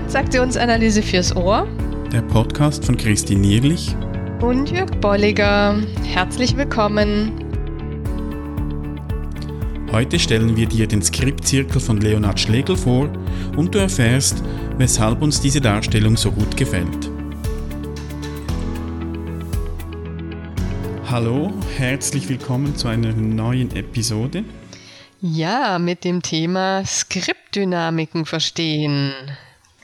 Transaktionsanalyse fürs Ohr. Der Podcast von Christine Nierlich und Jörg Bolliger. Herzlich willkommen. Heute stellen wir dir den Skriptzirkel von Leonhard Schlegel vor und du erfährst, weshalb uns diese Darstellung so gut gefällt. Hallo, herzlich willkommen zu einer neuen Episode. Ja, mit dem Thema Skriptdynamiken verstehen.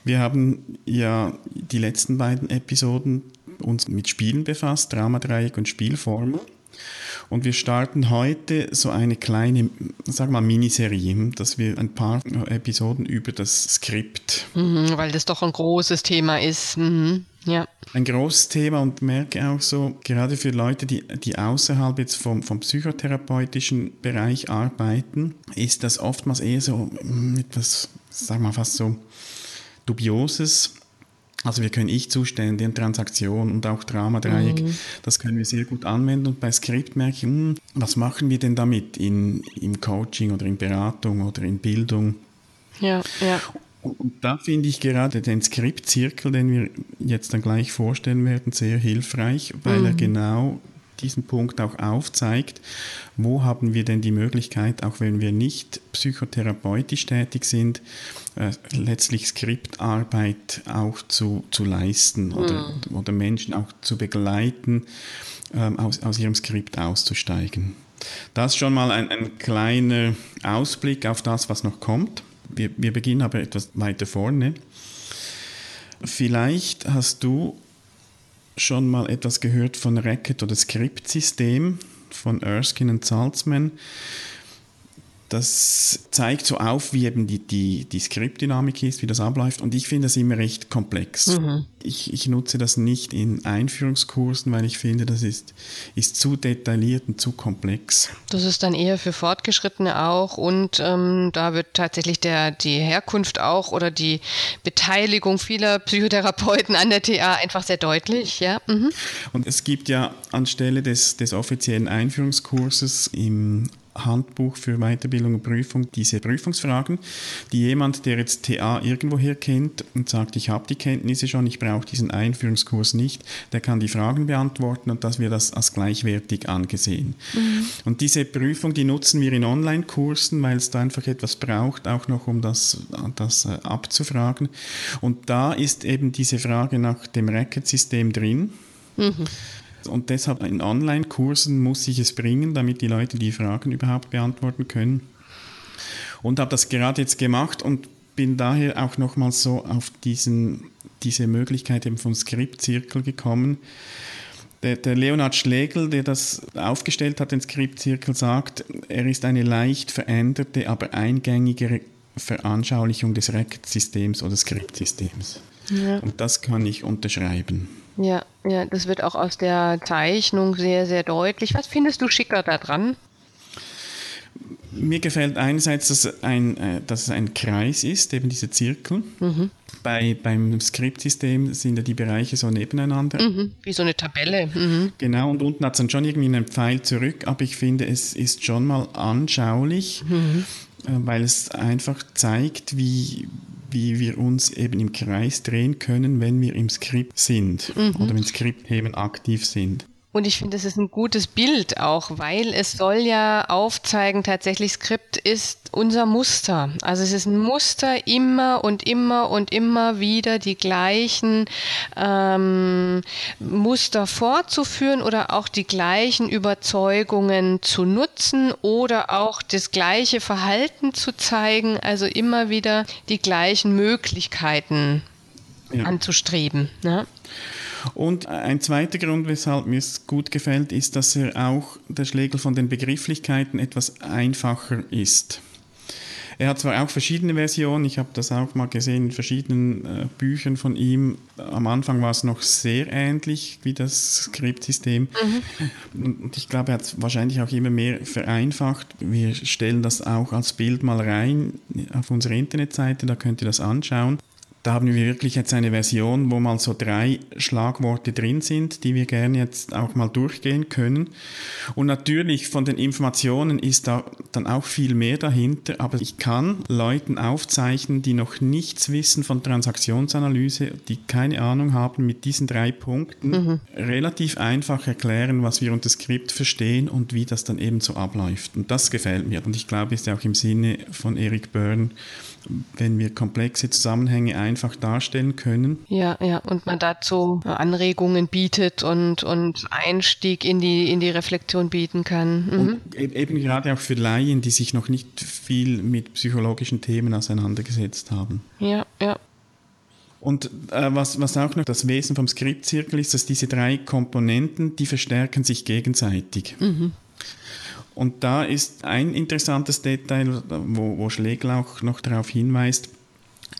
Wir haben ja die letzten beiden Episoden uns mit Spielen befasst, Dramadreieck und Spielformel. Und wir starten heute so eine kleine, sag mal, Miniserie, dass wir ein paar Episoden über das Skript. Mhm, weil das doch ein großes Thema ist. Mhm, ja. Ein großes Thema und merke auch so, gerade für Leute, die, die außerhalb jetzt vom, vom psychotherapeutischen Bereich arbeiten, ist das oftmals eher so mm, etwas, sag mal, fast so Dubioses. Also wir können Ich-Zustände in Transaktionen und auch Dramadreieck, mhm. das können wir sehr gut anwenden. Und bei Skript merke ich, hm, was machen wir denn damit in, im Coaching oder in Beratung oder in Bildung? Ja, ja. Und da finde ich gerade den Skriptzirkel, den wir jetzt dann gleich vorstellen werden, sehr hilfreich, weil mhm. er genau diesen Punkt auch aufzeigt, wo haben wir denn die Möglichkeit, auch wenn wir nicht psychotherapeutisch tätig sind, äh, letztlich Skriptarbeit auch zu, zu leisten oder, mhm. oder Menschen auch zu begleiten, ähm, aus, aus ihrem Skript auszusteigen. Das schon mal ein, ein kleiner Ausblick auf das, was noch kommt. Wir, wir beginnen aber etwas weiter vorne. Vielleicht hast du schon mal etwas gehört von Racket oder Skriptsystem von Erskine und Salzman das zeigt so auf, wie eben die, die, die Skriptdynamik ist, wie das abläuft. Und ich finde das immer recht komplex. Mhm. Ich, ich nutze das nicht in Einführungskursen, weil ich finde, das ist, ist zu detailliert und zu komplex. Das ist dann eher für Fortgeschrittene auch. Und ähm, da wird tatsächlich der, die Herkunft auch oder die Beteiligung vieler Psychotherapeuten an der TA einfach sehr deutlich. Ja? Mhm. Und es gibt ja anstelle des, des offiziellen Einführungskurses im Handbuch für Weiterbildung und Prüfung diese Prüfungsfragen, die jemand, der jetzt TA irgendwoher kennt und sagt, ich habe die Kenntnisse schon, ich brauche diesen Einführungskurs nicht, der kann die Fragen beantworten und das wird das als gleichwertig angesehen. Mhm. Und diese Prüfung, die nutzen wir in Online-Kursen, weil es da einfach etwas braucht, auch noch um das, das äh, abzufragen. Und da ist eben diese Frage nach dem Racket-System drin. Mhm. Und deshalb in Online-Kursen muss ich es bringen, damit die Leute die Fragen überhaupt beantworten können. Und habe das gerade jetzt gemacht und bin daher auch nochmals so auf diesen, diese Möglichkeit eben vom Skriptzirkel gekommen. Der, der, Leonhard Schlegel, der das aufgestellt hat, den Skriptzirkel, sagt, er ist eine leicht veränderte, aber eingängigere Veranschaulichung des Record-Systems oder Skriptsystems. Ja. Und das kann ich unterschreiben. Ja, ja, das wird auch aus der Zeichnung sehr, sehr deutlich. Was findest du schicker daran? Mir gefällt einerseits, dass, ein, äh, dass es ein Kreis ist, eben diese Zirkel. Mhm. Bei, beim Skriptsystem sind ja die Bereiche so nebeneinander. Mhm, wie so eine Tabelle. Mhm. Genau, und unten hat es dann schon irgendwie einen Pfeil zurück, aber ich finde, es ist schon mal anschaulich, mhm. äh, weil es einfach zeigt, wie, wie wir uns eben im Kreis drehen können, wenn wir im Skript sind mhm. oder wenn Skriptthemen aktiv sind. Und ich finde, das ist ein gutes Bild auch, weil es soll ja aufzeigen, tatsächlich Skript ist unser Muster. Also es ist ein Muster, immer und immer und immer wieder die gleichen ähm, Muster fortzuführen oder auch die gleichen Überzeugungen zu nutzen oder auch das gleiche Verhalten zu zeigen. Also immer wieder die gleichen Möglichkeiten ja. anzustreben. Ne? Und ein zweiter Grund, weshalb mir es gut gefällt, ist, dass er auch, der Schlegel von den Begrifflichkeiten etwas einfacher ist. Er hat zwar auch verschiedene Versionen, ich habe das auch mal gesehen in verschiedenen äh, Büchern von ihm. Am Anfang war es noch sehr ähnlich wie das Skriptsystem. Mhm. Und ich glaube, er hat es wahrscheinlich auch immer mehr vereinfacht. Wir stellen das auch als Bild mal rein auf unsere Internetseite, da könnt ihr das anschauen Da haben wir wirklich jetzt eine Version, wo mal so drei Schlagworte drin sind, die wir gerne jetzt auch mal durchgehen können. Und natürlich von den Informationen ist da dann auch viel mehr dahinter, aber ich kann Leuten aufzeichnen, die noch nichts wissen von Transaktionsanalyse, die keine Ahnung haben, mit diesen drei Punkten mhm. relativ einfach erklären, was wir unter Skript verstehen und wie das dann eben so abläuft. Und das gefällt mir. Und ich glaube, ist ja auch im Sinne von Eric Byrne, wenn wir komplexe Zusammenhänge einfach darstellen können. Ja, ja, und man dazu Anregungen bietet und, und Einstieg in die, in die Reflexion bieten kann. Mhm. E-, eben gerade auch für Laien, die sich noch nicht viel mit psychologischen Themen auseinandergesetzt haben. Ja, ja. Und äh, was, was auch noch das Wesen vom Skriptzirkel ist, dass diese drei Komponenten, die verstärken sich gegenseitig. Mhm. Und da ist ein interessantes Detail, wo, wo Schlegel auch noch darauf hinweist.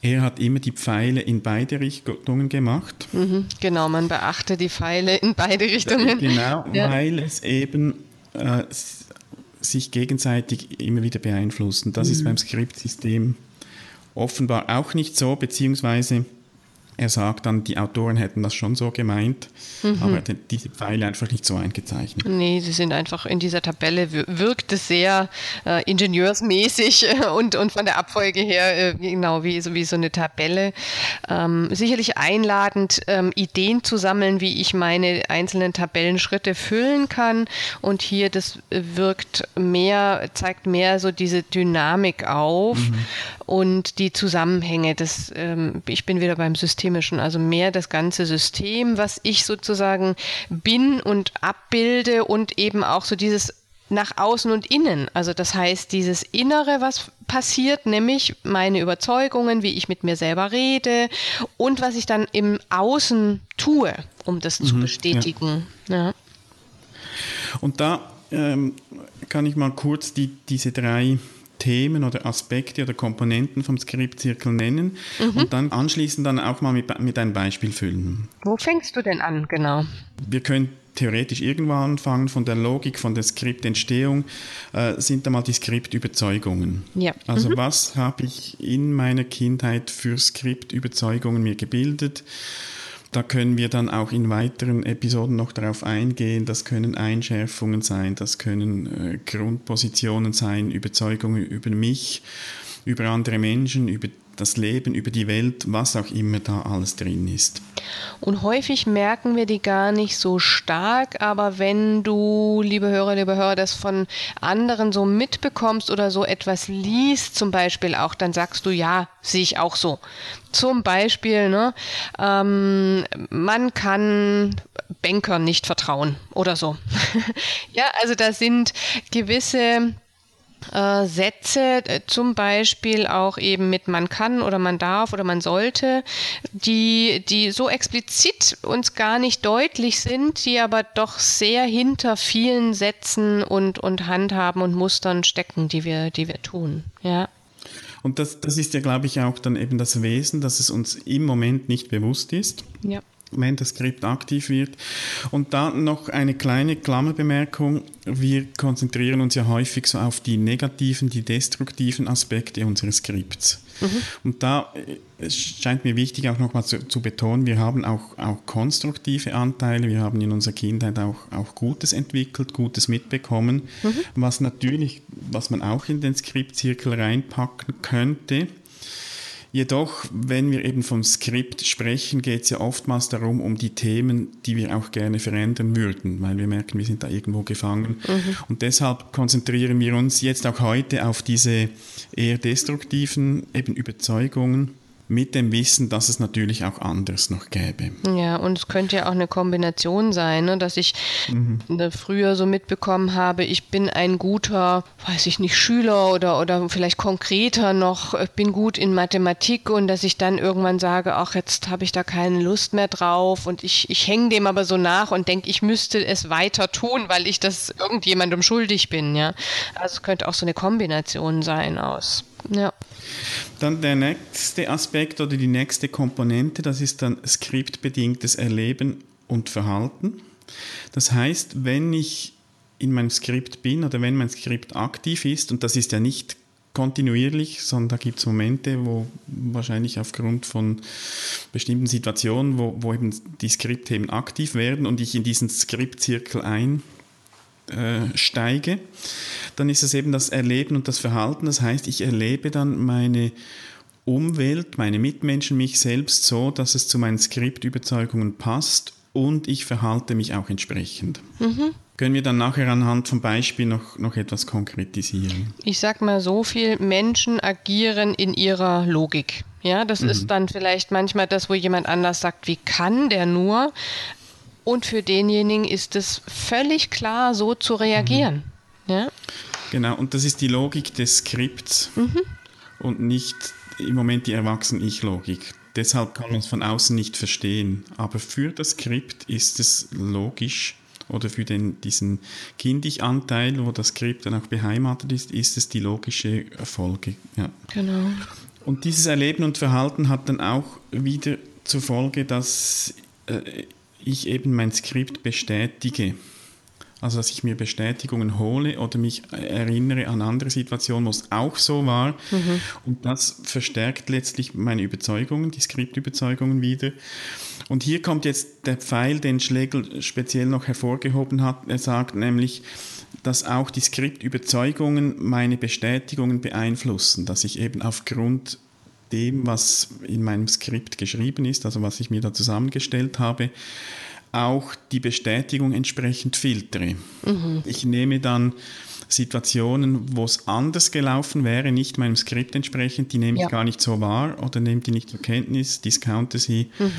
Er hat immer die Pfeile in beide Richtungen gemacht. Mhm, genau, man beachte die Pfeile in beide Richtungen. Genau, ja. weil es eben äh, sich gegenseitig immer wieder beeinflusst. Und das mhm. ist beim Skriptsystem offenbar auch nicht so, beziehungsweise er sagt dann, die Autoren hätten das schon so gemeint, mhm. aber diese Pfeile einfach nicht so eingezeichnet. Nee, sie sind einfach in dieser Tabelle, wirkt es sehr äh, ingenieursmäßig und, und von der Abfolge her äh, genau wie so, wie so eine Tabelle. Ähm, sicherlich einladend, ähm, Ideen zu sammeln, wie ich meine einzelnen Tabellenschritte füllen kann. Und hier, das wirkt mehr, zeigt mehr so diese Dynamik auf mhm. Und die Zusammenhänge. Das, ähm, ich bin wieder beim System systemischen, also mehr das ganze System, was ich sozusagen bin und abbilde und eben auch so dieses nach außen und innen. Also das heißt, dieses Innere, was passiert, nämlich meine Überzeugungen, wie ich mit mir selber rede und was ich dann im Außen tue, um das mhm, zu bestätigen. Ja. Ja. Und da ähm, kann ich mal kurz die, diese drei Themen oder Aspekte oder Komponenten vom Skriptzirkel nennen mhm. und dann anschließend dann auch mal mit, mit einem Beispiel füllen. Wo fängst du denn an, genau? Wir können theoretisch irgendwo anfangen, von der Logik, von der Skriptentstehung, äh, sind da mal die Skriptüberzeugungen. Ja. Also mhm. was habe ich in meiner Kindheit für Skriptüberzeugungen mir gebildet? Da können wir dann auch in weiteren Episoden noch darauf eingehen. Das können Einschärfungen sein, das können äh, Grundpositionen sein, Überzeugungen über mich, über andere Menschen, über das Leben, über die Welt, was auch immer da alles drin ist. Und häufig merken wir die gar nicht so stark, aber wenn du, liebe Hörer, liebe Hörer, das von anderen so mitbekommst oder so etwas liest, zum Beispiel auch, dann sagst du, ja, sehe ich auch so. Zum Beispiel, ne, ähm, man kann Bankern nicht vertrauen oder so. ja, also da sind gewisse äh, Sätze, äh, zum Beispiel auch eben mit man kann oder man darf oder man sollte, die, die so explizit uns gar nicht deutlich sind, die aber doch sehr hinter vielen Sätzen und, und Handhaben und Mustern stecken, die wir, die wir tun. Ja. Und das, das ist ja, glaube ich, auch dann eben das Wesen, dass es uns im Moment nicht bewusst ist. Ja wenn das Skript aktiv wird. Und dann noch eine kleine Klammerbemerkung. Wir konzentrieren uns ja häufig so auf die negativen, die destruktiven Aspekte unseres Skripts. Mhm. Und da äh, scheint mir wichtig auch nochmal zu, zu, betonen, wir haben auch, auch konstruktive Anteile, wir haben in unserer Kindheit auch, auch Gutes entwickelt, Gutes mitbekommen, mhm. was natürlich, was man auch in den Skriptzirkel reinpacken könnte. Jedoch, wenn wir eben vom Skript sprechen, geht es ja oftmals darum, um die Themen, die wir auch gerne verändern würden, weil wir merken, wir sind da irgendwo gefangen. Mhm. Und deshalb konzentrieren wir uns jetzt auch heute auf diese eher destruktiven eben Überzeugungen mit dem Wissen, dass es natürlich auch anders noch gäbe. Ja, und es könnte ja auch eine Kombination sein, ne, dass ich mhm. früher so mitbekommen habe, ich bin ein guter, weiß ich nicht, Schüler oder, oder vielleicht konkreter noch, ich bin gut in Mathematik und dass ich dann irgendwann sage, ach, jetzt habe ich da keine Lust mehr drauf und ich, ich hänge dem aber so nach und denke, ich müsste es weiter tun, weil ich das irgendjemandem schuldig bin, ja. Also es könnte auch so eine Kombination sein aus ja. Dann der nächste Aspekt oder die nächste Komponente, das ist dann skriptbedingtes Erleben und Verhalten. Das heißt, wenn ich in meinem Skript bin oder wenn mein Skript aktiv ist, und das ist ja nicht kontinuierlich, sondern da gibt es Momente, wo wahrscheinlich aufgrund von bestimmten Situationen, wo, wo eben die Skriptthemen aktiv werden und ich in diesen Skriptzirkel einsteige, dann ist es eben das Erleben und das Verhalten. Das heißt, ich erlebe dann meine Umwelt, meine Mitmenschen, mich selbst so, dass es zu meinen Skriptüberzeugungen passt und ich verhalte mich auch entsprechend. Mhm. Können wir dann nachher anhand vom Beispiel noch, noch etwas konkretisieren? Ich sag mal so viel, Menschen agieren in ihrer Logik. Ja, das mhm. ist dann vielleicht manchmal das, wo jemand anders sagt, wie kann der nur? Und für denjenigen ist es völlig klar, so zu reagieren. Mhm. Ja? Genau, und das ist die Logik des Skripts mhm. und nicht im Moment die Erwachsen-Ich-Logik. Deshalb kann man es von außen nicht verstehen. Aber für das Skript ist es logisch, oder für den, diesen Kindig-Anteil, wo das Skript dann auch beheimatet ist, ist es die logische Folge. Ja. Genau. Und dieses Erleben und Verhalten hat dann auch wieder zur Folge, dass äh, ich eben mein Skript bestätige. Also dass ich mir Bestätigungen hole oder mich erinnere an andere Situationen, wo es auch so war. Mhm. Und das verstärkt letztlich meine Überzeugungen, die Skriptüberzeugungen wieder. Und hier kommt jetzt der Pfeil, den Schlegel speziell noch hervorgehoben hat. Er sagt nämlich, dass auch die Skriptüberzeugungen meine Bestätigungen beeinflussen, dass ich eben aufgrund dem, was in meinem Skript geschrieben ist, also was ich mir da zusammengestellt habe, auch die Bestätigung entsprechend filtere. Mhm. Ich nehme dann Situationen, wo es anders gelaufen wäre, nicht meinem Skript entsprechend, die nehme ja. ich gar nicht so wahr oder nehme die nicht zur Kenntnis, discounte sie. Mhm.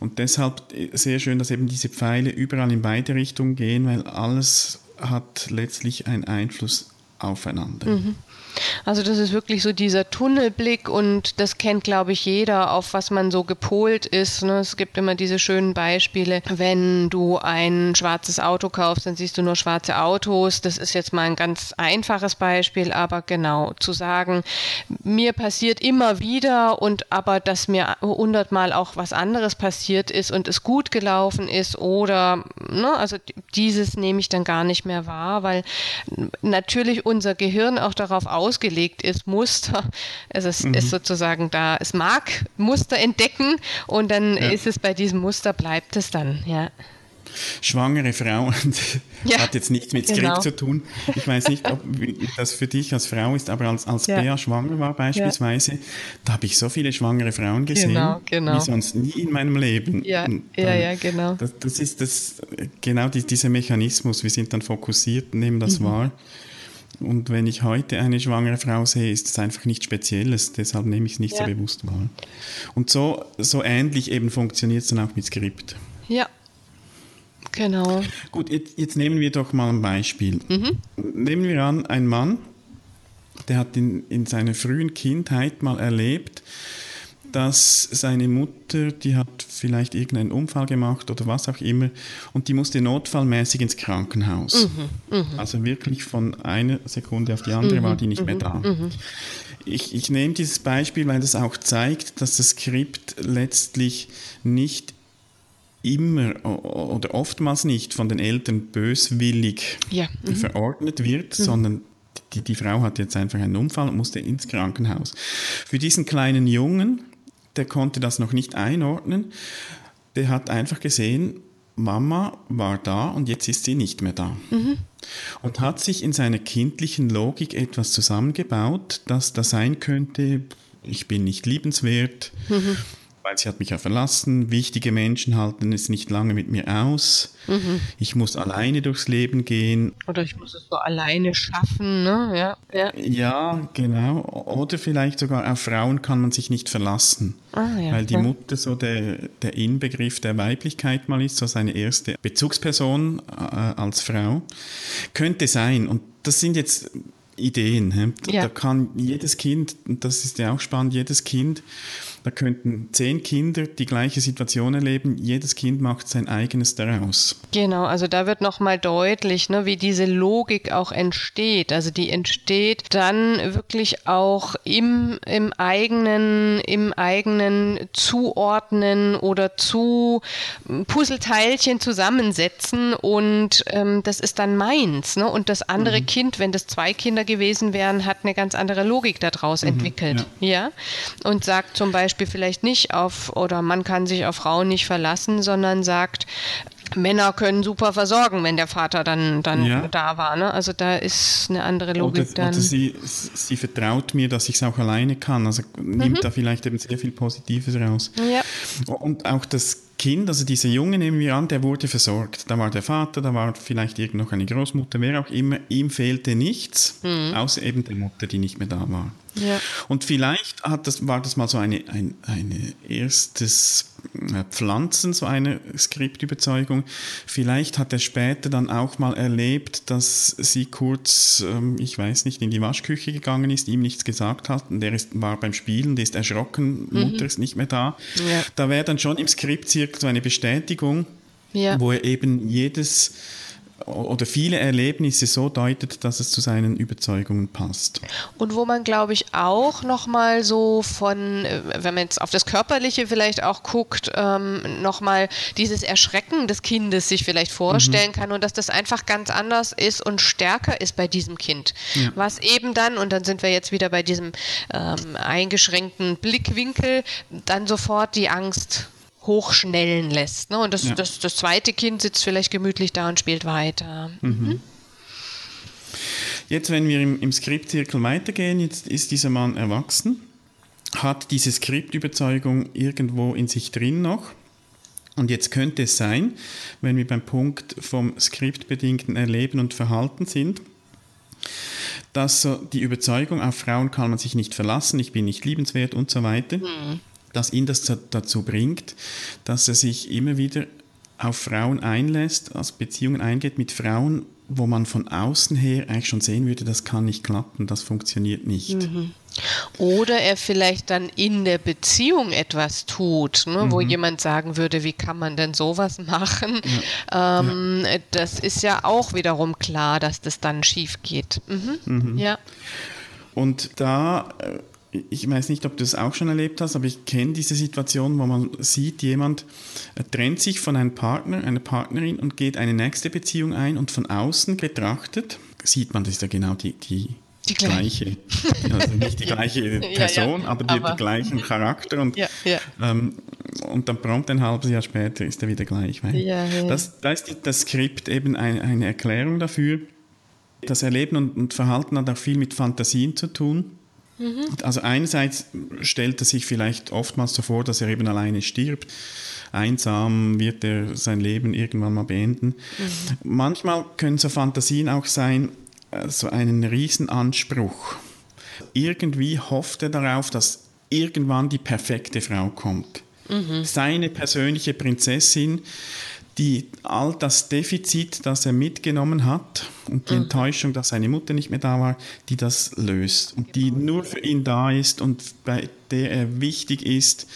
Und deshalb sehr schön, dass eben diese Pfeile überall in beide Richtungen gehen, weil alles hat letztlich einen Einfluss aufeinander. Mhm. Also das ist wirklich so dieser Tunnelblick und das kennt, glaube ich, jeder, auf was man so gepolt ist. Ne? Es gibt immer diese schönen Beispiele, wenn du ein schwarzes Auto kaufst, dann siehst du nur schwarze Autos. Das ist jetzt mal ein ganz einfaches Beispiel, aber genau zu sagen, mir passiert immer wieder und aber, dass mir hundertmal auch was anderes passiert ist und es gut gelaufen ist oder, ne, also dieses nehme ich dann gar nicht mehr wahr, weil natürlich unser Gehirn auch darauf aus ausgelegt ist, Muster. Also es mhm. ist sozusagen da, es mag Muster entdecken und dann ja. ist es bei diesem Muster, bleibt es dann, ja. Schwangere Frauen ja, hat jetzt nichts mit Skript genau. zu tun. Ich weiß nicht, ob das für dich als Frau ist, aber als, als ja. Bea schwanger war beispielsweise, ja. da habe ich so viele schwangere Frauen gesehen, genau, genau. wie sonst nie in meinem Leben. Ja, dann, ja, ja, genau. Das, das ist das, genau die, dieser Mechanismus. Wir sind dann fokussiert, nehmen das mhm. wahr. Und wenn ich heute eine schwangere Frau sehe, ist es einfach nichts Spezielles, deshalb nehme ich es nicht ja. so bewusst wahr. Und so, so ähnlich eben funktioniert es dann auch mit Skript. Ja, genau. Gut, jetzt, jetzt nehmen wir doch mal ein Beispiel. Mhm. Nehmen wir an, ein Mann, der hat in, in seiner frühen Kindheit mal erlebt, dass seine Mutter, die hat vielleicht irgendeinen Unfall gemacht oder was auch immer und die musste notfallmäßig ins Krankenhaus. Mhm, mh. Also wirklich von einer Sekunde auf die andere mhm, war die nicht mehr mhm, da. Mhm. Ich, ich nehme dieses Beispiel, weil das auch zeigt, dass das Skript letztlich nicht immer oder oftmals nicht von den Eltern böswillig ja. mhm. verordnet wird, mhm. sondern die, die Frau hat jetzt einfach einen Unfall und musste ins Krankenhaus. Für diesen kleinen Jungen der konnte das noch nicht einordnen. Der hat einfach gesehen, Mama war da und jetzt ist sie nicht mehr da. Mhm. Und hat sich in seiner kindlichen Logik etwas zusammengebaut, dass da sein könnte, ich bin nicht liebenswert, mhm weil sie hat mich ja verlassen. Wichtige Menschen halten es nicht lange mit mir aus. Mhm. Ich muss alleine durchs Leben gehen. Oder ich muss es so alleine schaffen, ne? Ja, ja. ja genau. Oder vielleicht sogar auf Frauen kann man sich nicht verlassen. Ah, ja, weil die ja. Mutter so der, der Inbegriff der Weiblichkeit mal ist, so seine erste Bezugsperson äh, als Frau. Könnte sein. Und das sind jetzt Ideen. Da, ja. da kann jedes Kind, und das ist ja auch spannend, jedes Kind Da könnten zehn Kinder die gleiche Situation erleben. Jedes Kind macht sein eigenes daraus. Genau, also da wird nochmal deutlich, ne, wie diese Logik auch entsteht. Also die entsteht dann wirklich auch im, im eigenen, im eigenen Zuordnen oder zu Puzzleteilchen zusammensetzen und ähm, das ist dann meins. Ne? Und das andere mhm. Kind, wenn das zwei Kinder gewesen wären, hat eine ganz andere Logik daraus mhm, entwickelt. Ja. ja. Und sagt zum Beispiel vielleicht nicht auf, oder man kann sich auf Frauen nicht verlassen, sondern sagt, Männer können super versorgen, wenn der Vater dann, dann ja. da war. Ne? Also da ist eine andere Logik oder, dann. Oder sie, sie vertraut mir, dass ich es auch alleine kann. Also nimmt mhm. da vielleicht eben sehr viel Positives raus. Ja. Und auch das Kind, also dieser Junge nehmen wir an, der wurde versorgt. Da war der Vater, da war vielleicht irgend noch eine Großmutter, wer auch immer. Ihm fehlte nichts, mhm. außer eben der Mutter, die nicht mehr da war. Ja. Und vielleicht hat das, war das mal so eine, ein eine erstes äh, Pflanzen, so eine Skriptüberzeugung. Vielleicht hat er später dann auch mal erlebt, dass sie kurz, ähm, ich weiß nicht, in die Waschküche gegangen ist, ihm nichts gesagt hat und der ist, war beim Spielen, der ist erschrocken, mhm. Mutter ist nicht mehr da. Ja. Da wäre dann schon im Skriptzirkel so eine Bestätigung, ja. wo er eben jedes oder viele Erlebnisse so deutet, dass es zu seinen Überzeugungen passt. Und wo man, glaube ich, auch nochmal so von, äh, wenn man jetzt auf das Körperliche vielleicht auch guckt, ähm, nochmal dieses Erschrecken des Kindes sich vielleicht vorstellen mhm. kann und dass das einfach ganz anders ist und stärker ist bei diesem Kind. Ja. Was eben dann, und dann sind wir jetzt wieder bei diesem ähm, eingeschränkten Blickwinkel, dann sofort die Angst hochschnellen lässt. Ne? Und das, ja. das, das zweite Kind sitzt vielleicht gemütlich da und spielt weiter. Mhm. mhm. Jetzt, wenn wir im, im Skriptzirkel weitergehen, jetzt ist dieser Mann erwachsen, hat diese Skriptüberzeugung irgendwo in sich drin noch. Und jetzt könnte es sein, wenn wir beim Punkt vom skriptbedingten Erleben und Verhalten sind, dass so die Überzeugung, auf Frauen kann man sich nicht verlassen, ich bin nicht liebenswert und so weiter, mhm dass ihn das dazu bringt, dass er sich immer wieder auf Frauen einlässt, als Beziehungen eingeht mit Frauen, wo man von außen her eigentlich schon sehen würde, das kann nicht klappen, das funktioniert nicht. Mhm. Oder er vielleicht dann in der Beziehung etwas tut, ne, mhm. wo jemand sagen würde, wie kann man denn sowas machen? Ja. Ähm, ja. Das ist ja auch wiederum klar, dass das dann schief geht. Mhm. mhm. Ja. Und da äh, ich weiß nicht, ob du das auch schon erlebt hast, aber ich kenne diese Situation, wo man sieht, jemand äh, trennt sich von einem Partner, einer Partnerin und geht eine nächste Beziehung ein und von außen betrachtet sieht man, das ist ja genau die, die, die gleiche, also nicht die gleiche Person, ja, ja. aber, die, aber, gleichen Charakter und, ja, ähm, und dann prompt ein halbes Jahr später ist er wieder gleich. Das, da ist das Skript eben eine, eine Erklärung dafür. Das Erleben und, und Verhalten hat auch viel mit Fantasien zu tun. Mhm. Also einerseits stellt er sich vielleicht oftmals so vor, dass er eben alleine stirbt. Einsam wird er sein Leben irgendwann mal beenden. Mhm. Manchmal können so Fantasien auch sein, äh, so einen Riesenanspruch. Irgendwie hofft er darauf, dass irgendwann die perfekte Frau kommt. Mhm. Seine persönliche Prinzessin, die all das Defizit, das er mitgenommen hat und die mhm. Enttäuschung, dass seine Mutter nicht mehr da war, die das löst und die nur für ihn da ist und bei der er wichtig ist.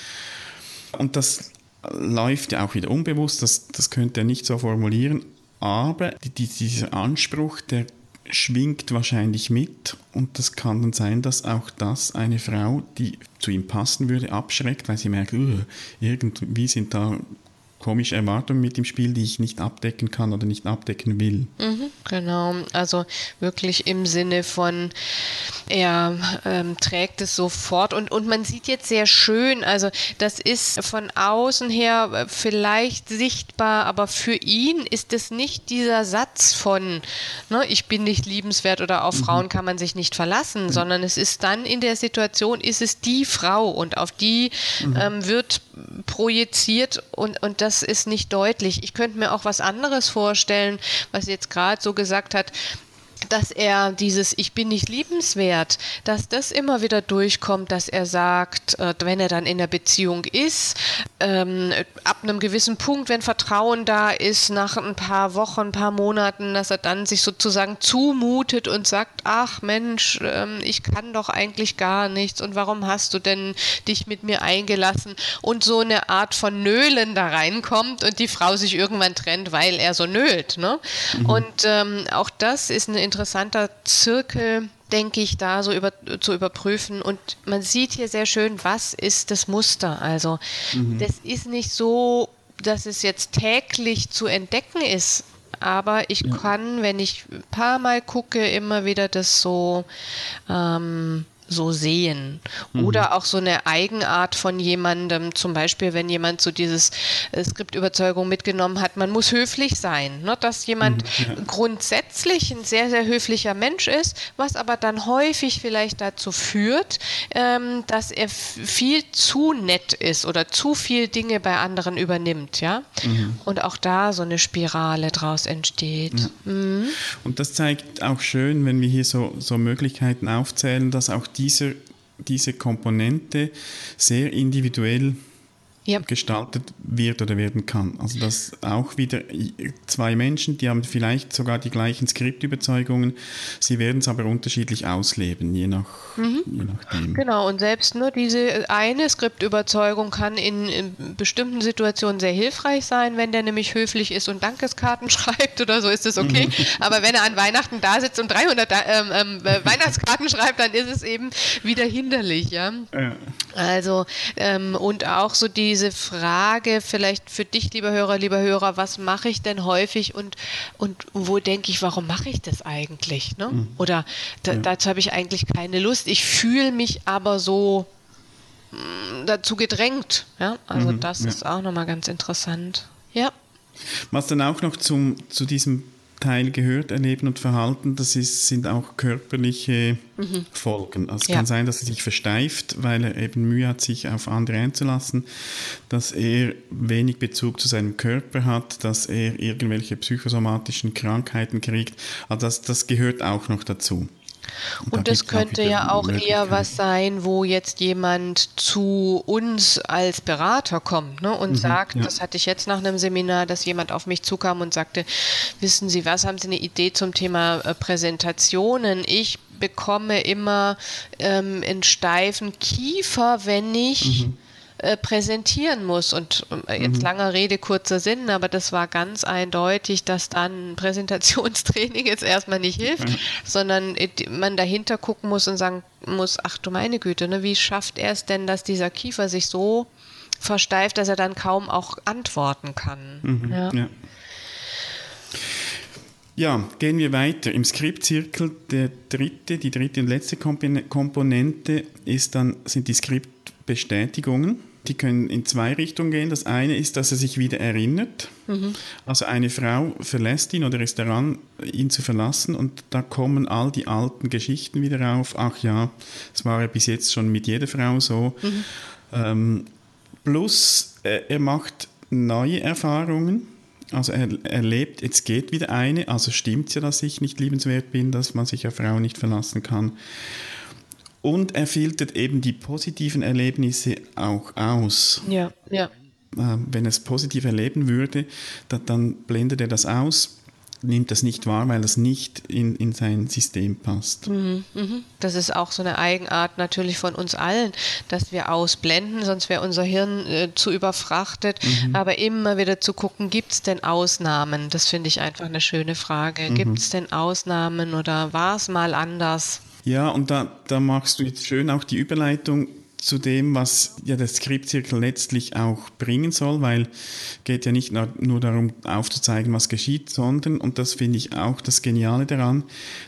Und das läuft ja auch wieder unbewusst, das, das könnte er nicht so formulieren, aber die, dieser Anspruch, der schwingt wahrscheinlich mit und das kann dann sein, dass auch das eine Frau, die zu ihm passen würde, abschreckt, weil sie merkt, irgendwie sind da komische Erwartungen mit dem Spiel, die ich nicht abdecken kann oder nicht abdecken will. Mhm, genau, also wirklich im Sinne von, er ähm, trägt es sofort und, und man sieht jetzt sehr schön, also das ist von außen her äh, vielleicht sichtbar, aber für ihn ist es nicht dieser Satz von, ne, ich bin nicht liebenswert oder auf mhm. Frauen kann man sich nicht verlassen, mhm. sondern es ist dann in der Situation, ist es die Frau und auf die mhm. ähm, wird projiziert und, und das ist nicht deutlich. Ich könnte mir auch was anderes vorstellen, was jetzt gerade so gesagt hat, dass er dieses Ich bin nicht liebenswert, dass das immer wieder durchkommt, dass er sagt, äh, wenn er dann in der Beziehung ist, ähm, ab einem gewissen Punkt, wenn Vertrauen da ist, nach ein paar Wochen, ein paar Monaten, dass er dann sich sozusagen zumutet und sagt, ach Mensch, ähm, ich kann doch eigentlich gar nichts und warum hast du denn dich mit mir eingelassen und so eine Art von Nölen da reinkommt und die Frau sich irgendwann trennt, weil er so nölt. Ne? Mhm. Und ähm, auch das ist eine interessanter Zirkel, denke ich, da so über, zu überprüfen. Und man sieht hier sehr schön, was ist das Muster. Also mhm. das ist nicht so, dass es jetzt täglich zu entdecken ist. Aber ich ja. kann, wenn ich ein paar Mal gucke, immer wieder das so ähm, so sehen. Mhm. Oder auch so eine Eigenart von jemandem, zum Beispiel, wenn jemand so dieses äh, Skriptüberzeugung mitgenommen hat, man muss höflich sein. Ne? Dass jemand mhm, ja. grundsätzlich ein sehr, sehr höflicher Mensch ist, was aber dann häufig vielleicht dazu führt, ähm, dass er viel zu nett ist oder zu viel Dinge bei anderen übernimmt. Ja? Mhm. Und auch da so eine Spirale draus entsteht. Ja. Mhm. Und das zeigt auch schön, wenn wir hier so, so Möglichkeiten aufzählen, dass auch diese, diese Komponente sehr individuell ja. gestaltet wird oder werden kann. Also dass auch wieder zwei Menschen, die haben vielleicht sogar die gleichen Skriptüberzeugungen, sie werden es aber unterschiedlich ausleben, je, nach, mhm. je nachdem. Genau, und selbst nur diese eine Skriptüberzeugung kann in, in, bestimmten Situationen sehr hilfreich sein, wenn der nämlich höflich ist und Dankeskarten schreibt oder so, ist es okay. Mhm. Aber wenn er an Weihnachten da sitzt und 300 ähm, ähm, äh, Weihnachtskarten schreibt, dann ist es eben wieder hinderlich. Ja? ja. Also, ähm, und auch so diese diese Frage vielleicht für dich, lieber Hörer, lieber Hörer, was mache ich denn häufig und, und wo denke ich, warum mache ich das eigentlich? Ne? Mhm. Oder da, ja. dazu habe ich eigentlich keine Lust. Ich fühle mich aber so mh, mm, dazu gedrängt. Ja? Also mhm. das ja. ist auch nochmal ganz interessant. Ja. Was dann auch noch zum, zu diesem Teil gehört, Erleben und Verhalten, das ist, sind auch körperliche mhm. Folgen. Also es ja. kann sein, dass er sich versteift, weil er eben Mühe hat, sich auf andere einzulassen, dass er wenig Bezug zu seinem Körper hat, dass er irgendwelche psychosomatischen Krankheiten kriegt. Also das, das gehört auch noch dazu. Und das könnte ja auch eher was sein, wo jetzt jemand zu uns als Berater kommt ne, und mhm, sagt, ja. das hatte ich jetzt nach einem Seminar, dass jemand auf mich zukam und sagte, wissen Sie was, haben Sie eine Idee zum Thema äh, Präsentationen? Ich bekomme immer ähm, einen steifen Kiefer, wenn ich... Mhm äh, präsentieren muss. Und äh, jetzt mhm. langer Rede, kurzer Sinn, aber das war ganz eindeutig, dass dann Präsentationstraining jetzt erstmal nicht hilft, mhm. sondern man dahinter gucken muss und sagen muss, ach du meine Güte, ne, wie schafft er es denn, dass dieser Kiefer sich so versteift, dass er dann kaum auch antworten kann. Mhm. Ja. ja. Ja, gehen wir weiter. Im Skriptzirkel der dritte, die dritte und letzte Komponente ist dann, sind die Skriptbestätigungen die können in zwei Richtungen gehen. Das eine ist, dass er sich wieder erinnert. Mhm. Also eine Frau verlässt ihn oder ist daran, ihn zu verlassen und da kommen all die alten Geschichten wieder auf. Ach ja, es war ja bis jetzt schon mit jeder Frau so. Mhm. Ähm, plus äh, er macht neue Erfahrungen. Also er erlebt, jetzt geht wieder eine, also stimmt es ja, dass ich nicht liebenswert bin, dass man sich auf Frauen nicht verlassen kann. Und er filtert eben die positiven Erlebnisse auch aus. Ja, ja. Ähm, wenn er es positiv erleben würde, dann blendet er das aus, nimmt das nicht wahr, weil das nicht in, in sein System passt. Mhm, mhm. Das ist auch so eine Eigenart natürlich von uns allen, dass wir ausblenden, sonst wäre unser Hirn äh, zu überfrachtet. Mhm. Aber immer wieder zu gucken, gibt es denn Ausnahmen? Das finde ich einfach eine schöne Frage. Mhm. Gibt es denn Ausnahmen oder war es mal anders? Ja, und da, da machst du jetzt schön auch die Überleitung zu dem, was ja der Skriptzirkel letztlich auch bringen soll, weil es geht ja nicht nur darum aufzuzeigen, was geschieht, sondern, und das finde ich auch das Geniale daran,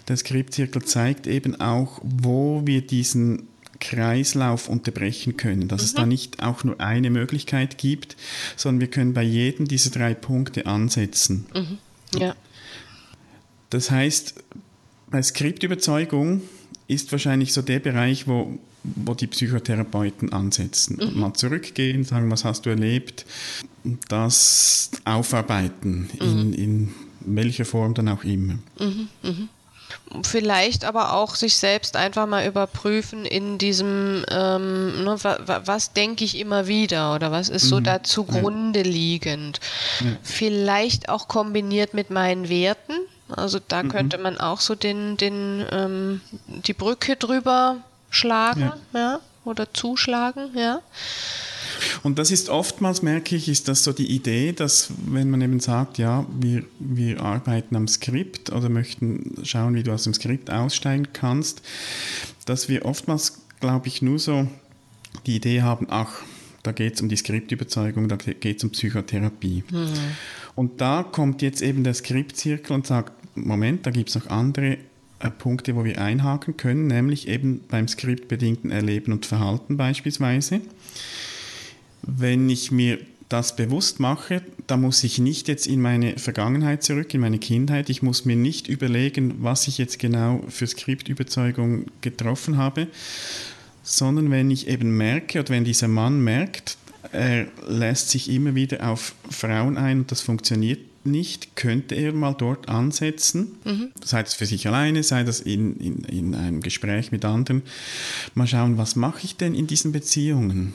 der Skriptzirkel zeigt eben auch, wo wir diesen Kreislauf unterbrechen können, dass mhm. es da mhm. nicht auch nur eine Möglichkeit gibt, sondern wir können bei jedem dieser drei Punkte ansetzen. Mhm. Ja. Das heißt, bei Skriptüberzeugung ist wahrscheinlich so der Bereich, wo, wo die Psychotherapeuten ansetzen. Mhm. Mal zurückgehen, sagen, was hast du erlebt, das aufarbeiten, mhm. in, in welcher Form dann auch immer. Mhm. Mhm. Vielleicht aber auch sich selbst einfach mal überprüfen in diesem, ähm, ne, wa, was denke ich immer wieder oder was ist so mhm. da zugrunde ja. liegend. Ja. Vielleicht auch kombiniert mit meinen Werten. Also da mhm. könnte man auch so den, den, ähm, die Brücke drüber schlagen, ja. ja, oder zuschlagen, ja. Und das ist oftmals, merke ich, ist das so die Idee, dass wenn man eben sagt, ja, wir, wir arbeiten am Skript oder möchten schauen, wie du aus dem Skript aussteigen kannst, dass wir oftmals, glaube ich, nur so die Idee haben, ach, da geht es um die Skriptüberzeugung, da geht es um Psychotherapie. Mhm. Und da kommt jetzt eben der Skriptzirkel und sagt, Moment, da gibt es noch andere äh, Punkte, wo wir einhaken können, nämlich eben beim skriptbedingten Erleben und Verhalten beispielsweise. Wenn ich mir das bewusst mache, da muss ich nicht jetzt in meine Vergangenheit zurück, in meine Kindheit. Ich muss mir nicht überlegen, was ich jetzt genau für Skriptüberzeugung getroffen habe, sondern wenn ich eben merke oder wenn dieser Mann merkt, er lässt sich immer wieder auf Frauen ein und das funktioniert nicht, könnte er mal dort ansetzen, mhm. sei das für sich alleine, sei das in, in, in einem Gespräch mit anderen, mal schauen, was mache ich denn in diesen Beziehungen?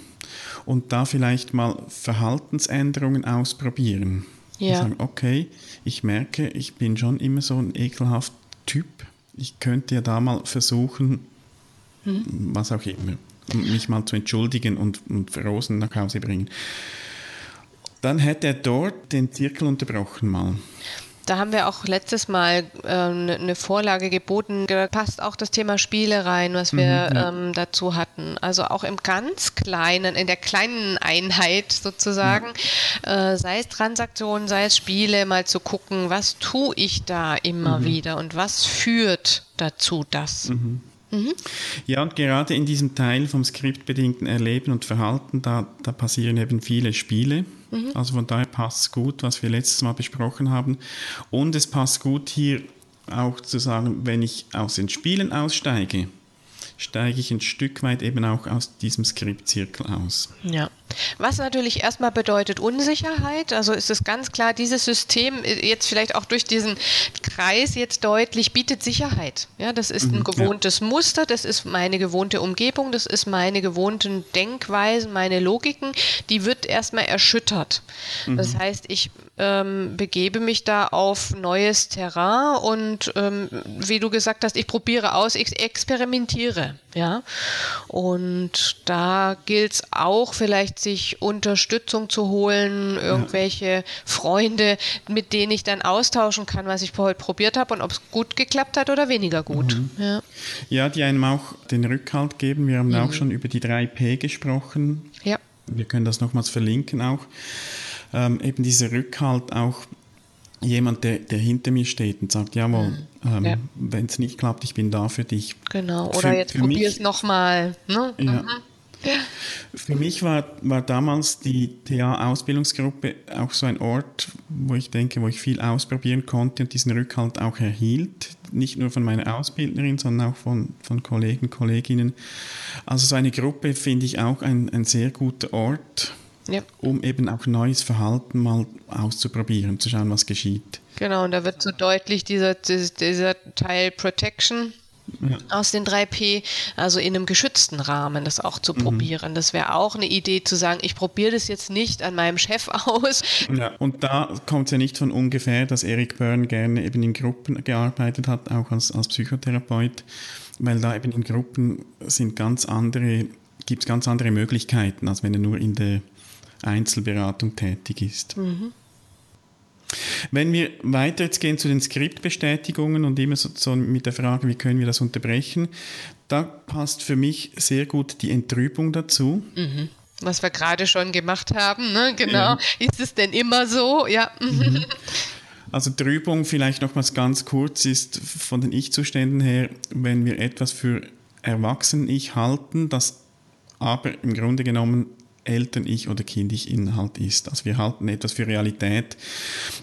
Und da vielleicht mal Verhaltensänderungen ausprobieren. Ja. Und sagen, okay, ich merke, ich bin schon immer so ein ekelhafter Typ. Ich könnte ja da mal versuchen, mhm. was auch immer, mich mal zu entschuldigen und, und Rosen nach Hause bringen. Dann hätte er dort den Zirkel unterbrochen mal. Da haben wir auch letztes Mal äh, eine ne Vorlage geboten. Da passt auch das Thema Spiele rein, was wir mhm, ja. ähm, dazu hatten. Also auch im ganz kleinen, in der kleinen Einheit sozusagen, ja. äh, sei es Transaktionen, sei es Spiele, mal zu gucken, was tue ich da immer mhm. wieder und was führt dazu das. Mhm. Mhm. Ja, und gerade in diesem Teil vom skriptbedingten Erleben und Verhalten, da, da passieren eben viele Spiele. Mhm. Also von daher passt es gut, was wir letztes Mal besprochen haben. Und es passt gut hier auch zu sagen, wenn ich aus den Spielen aussteige, steige ich ein Stück weit eben auch aus diesem Skriptzirkel aus. Ja. Was natürlich erstmal bedeutet Unsicherheit. Also ist es ganz klar, dieses System äh, jetzt vielleicht auch durch diesen Kreis jetzt deutlich bietet Sicherheit. Ja, das ist ein mhm, gewohntes ja. Muster, das ist meine gewohnte Umgebung, das ist meine gewohnten Denkweisen, meine Logiken. Die wird erstmal erschüttert. Mhm. Das heißt, ich ähm, begebe mich da auf neues Terrain und ähm, wie du gesagt hast, ich probiere aus, ich experimentiere. Ja, und da gilt es auch vielleicht sich Unterstützung zu holen, irgendwelche ja. Freunde, mit denen ich dann austauschen kann, was ich heute probiert habe und ob es gut geklappt hat oder weniger gut. Mhm. Ja. ja. die einem auch den Rückhalt geben. Wir haben mhm. auch schon über die 3P gesprochen. Ja. Wir können das nochmals verlinken auch ähm, eben dieser Rückhalt auch jemand, der, der hinter mir steht und sagt, jawohl, mhm. ähm, ja. wenn es nicht klappt, ich bin da für dich. Genau, oder für, jetzt probier es nochmal. Ne? Ja. Mhm. Für mich war, war damals die TA-Ausbildungsgruppe auch so ein Ort, wo ich denke, wo ich viel ausprobieren konnte und diesen Rückhalt auch erhielt. Nicht nur von meiner Ausbildnerin, sondern auch von, von Kollegen, Kolleginnen. Also so eine Gruppe finde ich auch ein, ein sehr guter Ort, ja. um eben auch neues Verhalten mal auszuprobieren, zu schauen, was geschieht. Genau, und da wird so deutlich dieser, dieser Teil Protection ja. aus den 3P, also in einem geschützten Rahmen das auch zu mhm. probieren. Das wäre auch eine Idee zu sagen, ich probiere das jetzt nicht an meinem Chef aus. Ja, und da kommt es ja nicht von ungefähr, dass Eric Byrne gerne eben in Gruppen gearbeitet hat, auch als, als Psychotherapeut, weil da eben in Gruppen sind ganz andere, gibt es ganz andere Möglichkeiten, als wenn er nur in der Einzelberatung tätig ist. Mhm. Wenn wir weiter jetzt gehen zu den Skriptbestätigungen und immer so, so, mit der Frage, wie können wir das unterbrechen, da passt für mich sehr gut die Entrübung dazu. Mhm. Was wir gerade schon gemacht haben, ne? genau. Ja. Ist es denn immer so? Ja. Mhm. Also Trübung vielleicht nochmals ganz kurz ist von den Ich-Zuständen her, wenn wir etwas für Erwachsenen-Ich halten, das aber im Grunde genommen Eltern-Ich oder Kind-Ich-Inhalt ist. Also wir halten etwas für Realität,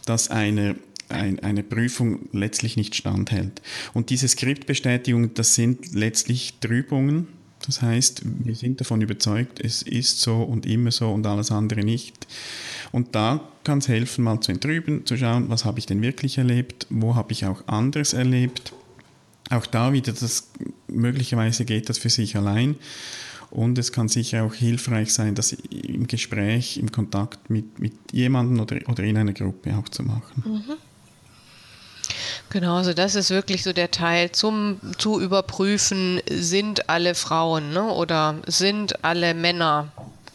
das eine ein, eine Prüfung letztlich nicht standhält. Und diese Skriptbestätigung, das sind letztlich Trübungen. Das heißt, wir sind davon überzeugt, es ist so und immer so und alles andere nicht. Und da kann es helfen, mal zu entrüben, zu schauen, was habe ich denn wirklich erlebt, wo habe ich auch anderes erlebt auch da wieder, das, möglicherweise geht das für sich allein. Und es kann sicher auch hilfreich sein, das im Gespräch, im Kontakt mit, mit jemandem oder, oder in einer Gruppe auch zu machen. Mhm. Genau, also das ist wirklich so der Teil zum zu überprüfen, sind alle Frauen ne, oder sind alle Männer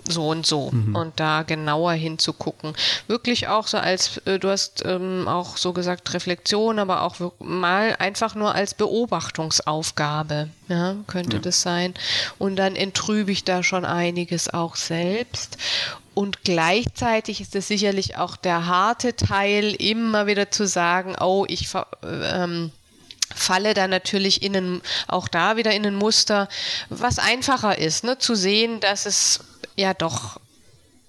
so und so mhm. und da genauer hinzugucken. Wirklich auch so als, äh, du hast ähm, auch so gesagt, Reflexion, aber auch mal einfach nur als Beobachtungsaufgabe, ja, könnte ja. das sein. Und dann entrübe ich da schon einiges auch selbst. Und gleichzeitig ist es sicherlich auch der harte Teil, immer wieder zu sagen, oh, ich ähm, falle da natürlich in auch da wieder in ein Muster, was einfacher ist, ne? zu sehen, dass es ja doch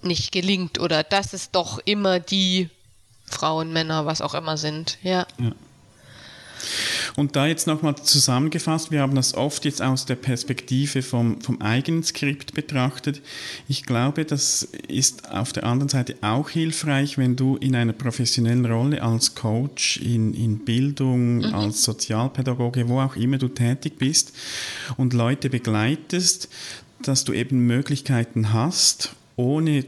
nicht gelingt oder dass es doch immer die Frauen, Männer, was auch immer sind. Ja. ja. Und da jetzt nochmal zusammengefasst, wir haben das oft jetzt aus der Perspektive vom, vom eigenen Skript betrachtet. Ich glaube, das ist auf der anderen Seite auch hilfreich, wenn du in einer professionellen Rolle als Coach, in, in Bildung, mhm. als Sozialpädagoge, wo auch immer du tätig bist und Leute begleitest, dass du eben Möglichkeiten hast, ohne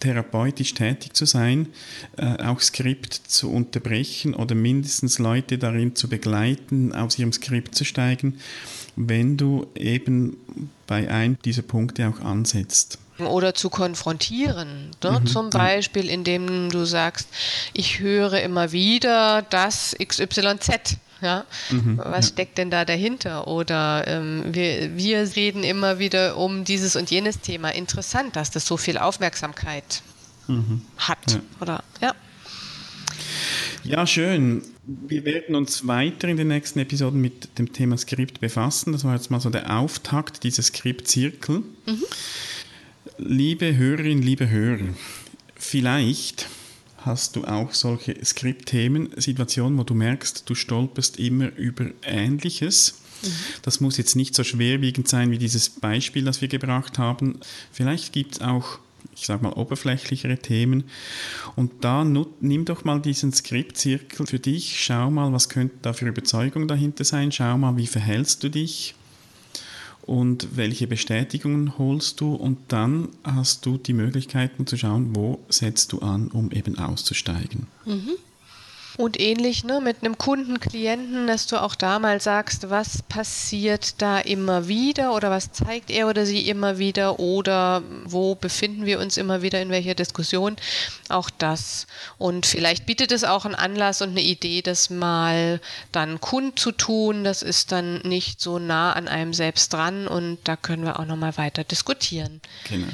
therapeutisch tätig zu sein, äh, auch Skript zu unterbrechen oder mindestens Leute darin zu begleiten, aus ihrem Skript zu steigen, wenn du eben bei einem dieser Punkte auch ansetzt. Oder zu konfrontieren, ne? mhm. zum Beispiel, indem du sagst, ich höre immer wieder das XYZ ja? Mhm, Was ja. steckt denn da dahinter? Oder ähm, wir, wir reden immer wieder um dieses und jenes Thema. Interessant, dass das so viel Aufmerksamkeit mhm. hat. Ja. Oder ja. Ja, schön. Wir werden uns weiter in den nächsten Episoden mit dem Thema Skript befassen. Das war jetzt mal so der Auftakt dieses Skriptzirkel. Mhm. Liebe Hörerinnen, liebe Hörer, vielleicht hast du auch solche Skriptthemen, Situationen, wo du merkst, du stolperst immer über Ähnliches. Mhm. Das muss jetzt nicht so schwerwiegend sein wie dieses Beispiel, das wir gebracht haben. Vielleicht gibt es auch, ich sage mal, oberflächlichere Themen. Und da nimm doch mal diesen Skriptzirkel für dich, schau mal, was könnte da für Überzeugung dahinter sein, schau mal, wie verhältst du dich und welche Bestätigungen holst du und dann hast du die Möglichkeiten zu schauen, wo setzt du an, um eben auszusteigen. Mhm. Und ähnlich ne, mit einem Kunden, Klienten, dass du auch da mal sagst, was passiert da immer wieder oder was zeigt er oder sie immer wieder oder wo befinden wir uns immer wieder in welcher Diskussion. Auch das. Und vielleicht bietet es auch einen Anlass und eine Idee, das mal dann kundzutun. Das ist dann nicht so nah an einem selbst dran und da können wir auch nochmal weiter diskutieren. Genau.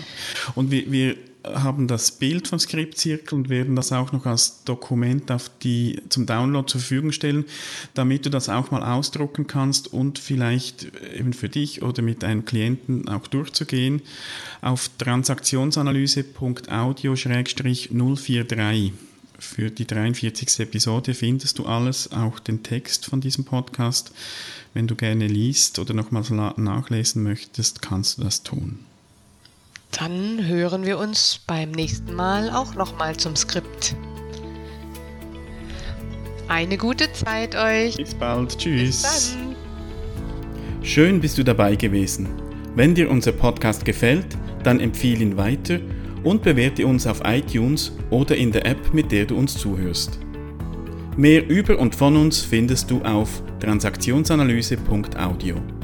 Und wir, wir haben das Bild vom Skriptzirkel und werden das auch noch als Dokument auf die, zum Download zur Verfügung stellen, damit du das auch mal ausdrucken kannst und vielleicht eben für dich oder mit einem Klienten auch durchzugehen. Auf transaktionsanalyse.audio-043 für die 43. Episode findest du alles, auch den Text von diesem Podcast. Wenn du gerne liest oder nochmals nachlesen möchtest, kannst du das tun. Dann hören wir uns beim nächsten Mal auch nochmal zum Skript. Eine gute Zeit euch. Bis bald. Tschüss. Bis dann. Schön bist du dabei gewesen. Wenn dir unser Podcast gefällt, dann empfehle ihn weiter und bewerte uns auf iTunes oder in der App, mit der du uns zuhörst. Mehr über und von uns findest du auf transaktionsanalyse.audio.